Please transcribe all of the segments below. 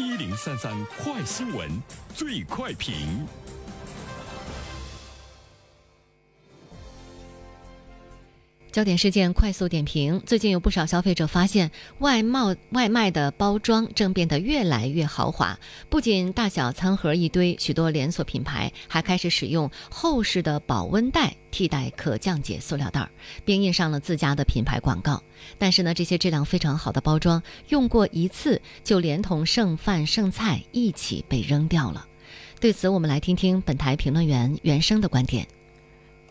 一零三三快新闻，最快评。焦点事件快速点评：最近有不少消费者发现，外贸外卖的包装正变得越来越豪华。不仅大小餐盒一堆，许多连锁品牌还开始使用厚实的保温袋替代可降解塑料袋，并印上了自家的品牌广告。但是呢，这些质量非常好的包装，用过一次就连同剩饭剩菜一起被扔掉了。对此，我们来听听本台评论员袁生的观点。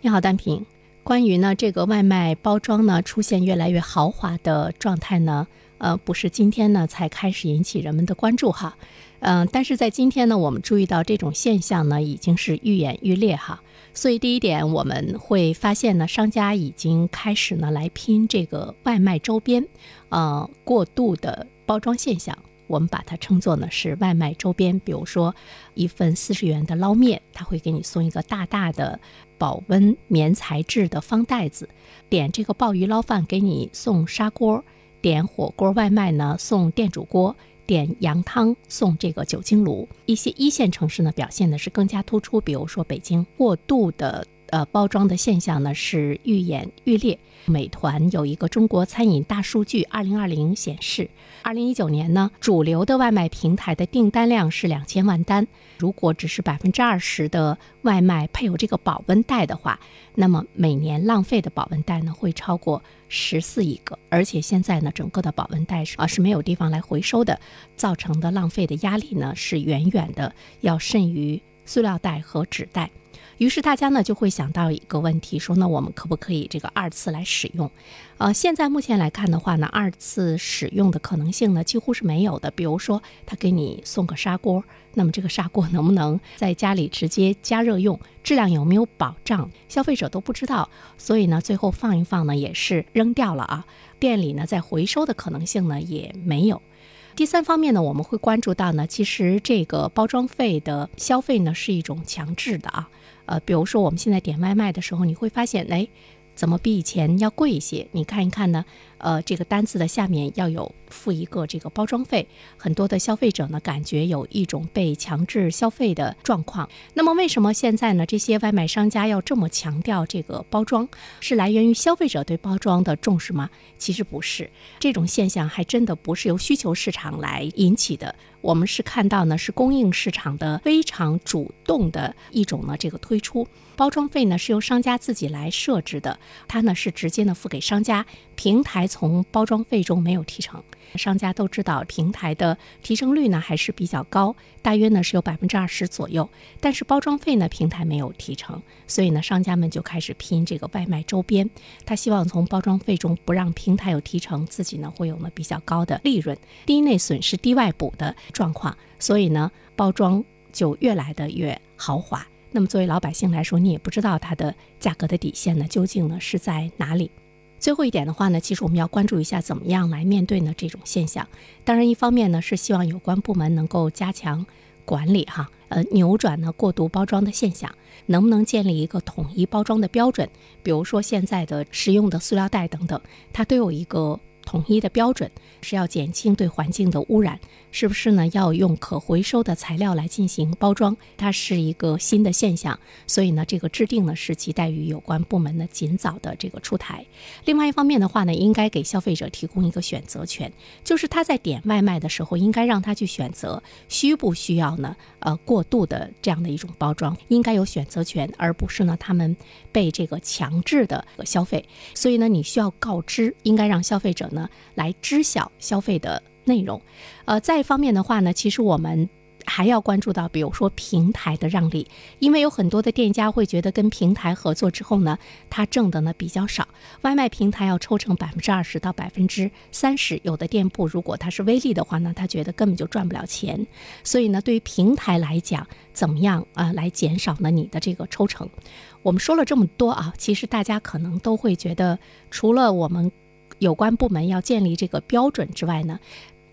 你好，单平。关于呢这个外卖包装呢出现越来越豪华的状态呢，呃，不是今天呢才开始引起人们的关注哈，嗯，但是在今天呢，我们注意到这种现象呢已经是愈演愈烈哈。所以第一点，我们会发现呢，商家已经开始呢来拼这个外卖周边，呃，过度的包装现象。我们把它称作呢是外卖周边，比如说一份四十元的捞面，他会给你送一个大大的保温棉材质的方袋子；点这个鲍鱼捞饭给你送砂锅；点火锅外卖呢送电煮锅；点羊汤送这个酒精炉。一些一线城市呢表现的是更加突出，比如说北京，过度的。呃，包装的现象呢是愈演愈烈。美团有一个中国餐饮大数据，二零二零显示，二零一九年呢，主流的外卖平台的订单量是两千万单。如果只是百分之二十的外卖配有这个保温袋的话，那么每年浪费的保温袋呢会超过十四亿个。而且现在呢，整个的保温袋是啊是没有地方来回收的，造成的浪费的压力呢是远远的要甚于塑料袋和纸袋。于是大家呢就会想到一个问题，说那我们可不可以这个二次来使用？呃，现在目前来看的话呢，二次使用的可能性呢几乎是没有的。比如说他给你送个砂锅，那么这个砂锅能不能在家里直接加热用？质量有没有保障？消费者都不知道，所以呢最后放一放呢也是扔掉了啊。店里呢在回收的可能性呢也没有。第三方面呢，我们会关注到呢，其实这个包装费的消费呢是一种强制的啊。呃，比如说我们现在点外卖的时候，你会发现，哎。怎么比以前要贵一些？你看一看呢？呃，这个单子的下面要有付一个这个包装费，很多的消费者呢感觉有一种被强制消费的状况。那么为什么现在呢这些外卖商家要这么强调这个包装？是来源于消费者对包装的重视吗？其实不是，这种现象还真的不是由需求市场来引起的。我们是看到呢是供应市场的非常主动的一种呢这个推出。包装费呢是由商家自己来设置的，它呢是直接呢付给商家，平台从包装费中没有提成。商家都知道平台的提成率呢还是比较高，大约呢是有百分之二十左右。但是包装费呢平台没有提成，所以呢商家们就开始拼这个外卖周边，他希望从包装费中不让平台有提成，自己呢会有呢比较高的利润，低内损失低外补的状况。所以呢包装就越来的越豪华。那么作为老百姓来说，你也不知道它的价格的底线呢究竟呢是在哪里。最后一点的话呢，其实我们要关注一下怎么样来面对呢这种现象。当然，一方面呢是希望有关部门能够加强管理哈，呃，扭转呢过度包装的现象，能不能建立一个统一包装的标准？比如说现在的食用的塑料袋等等，它都有一个。统一的标准是要减轻对环境的污染，是不是呢？要用可回收的材料来进行包装，它是一个新的现象，所以呢，这个制定呢是期待于有关部门呢尽早的这个出台。另外一方面的话呢，应该给消费者提供一个选择权，就是他在点外卖的时候，应该让他去选择需不需要呢？呃，过度的这样的一种包装，应该有选择权，而不是呢他们被这个强制的消费。所以呢，你需要告知，应该让消费者呢。来知晓消费的内容，呃，再一方面的话呢，其实我们还要关注到，比如说平台的让利，因为有很多的店家会觉得跟平台合作之后呢，他挣的呢比较少，外卖平台要抽成百分之二十到百分之三十，有的店铺如果它是微利的话呢，他觉得根本就赚不了钱，所以呢，对于平台来讲，怎么样啊来减少呢你的这个抽成？我们说了这么多啊，其实大家可能都会觉得，除了我们。有关部门要建立这个标准之外呢，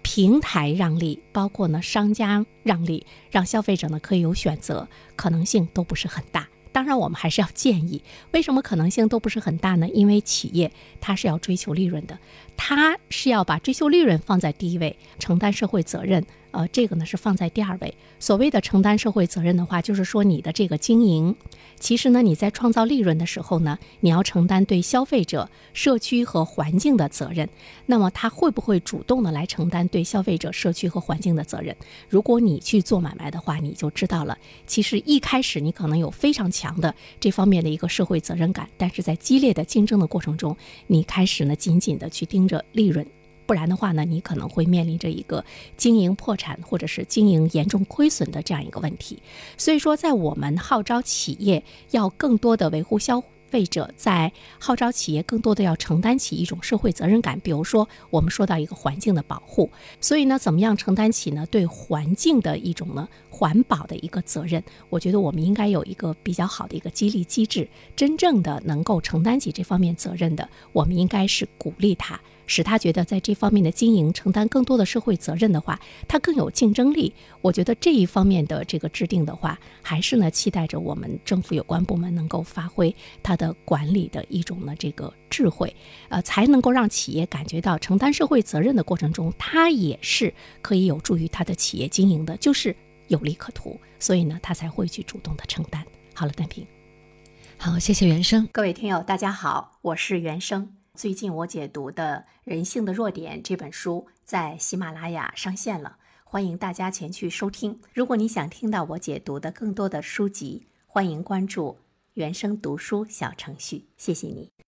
平台让利，包括呢商家让利，让消费者呢可以有选择，可能性都不是很大。当然，我们还是要建议，为什么可能性都不是很大呢？因为企业它是要追求利润的，它是要把追求利润放在第一位，承担社会责任。呃，这个呢是放在第二位。所谓的承担社会责任的话，就是说你的这个经营，其实呢你在创造利润的时候呢，你要承担对消费者、社区和环境的责任。那么他会不会主动的来承担对消费者、社区和环境的责任？如果你去做买卖的话，你就知道了。其实一开始你可能有非常强的这方面的一个社会责任感，但是在激烈的竞争的过程中，你开始呢紧紧的去盯着利润。不然的话呢，你可能会面临着一个经营破产或者是经营严重亏损的这样一个问题。所以说，在我们号召企业要更多的维护消费者，在号召企业更多的要承担起一种社会责任感。比如说，我们说到一个环境的保护，所以呢，怎么样承担起呢对环境的一种呢环保的一个责任？我觉得我们应该有一个比较好的一个激励机制。真正的能够承担起这方面责任的，我们应该是鼓励他。使他觉得在这方面的经营承担更多的社会责任的话，他更有竞争力。我觉得这一方面的这个制定的话，还是呢期待着我们政府有关部门能够发挥它的管理的一种呢这个智慧，呃，才能够让企业感觉到承担社会责任的过程中，它也是可以有助于他的企业经营的，就是有利可图，所以呢，他才会去主动的承担。好了，单平，好，谢谢原生。各位听友，大家好，我是原生。最近我解读的《人性的弱点》这本书在喜马拉雅上线了，欢迎大家前去收听。如果你想听到我解读的更多的书籍，欢迎关注原声读书小程序。谢谢你。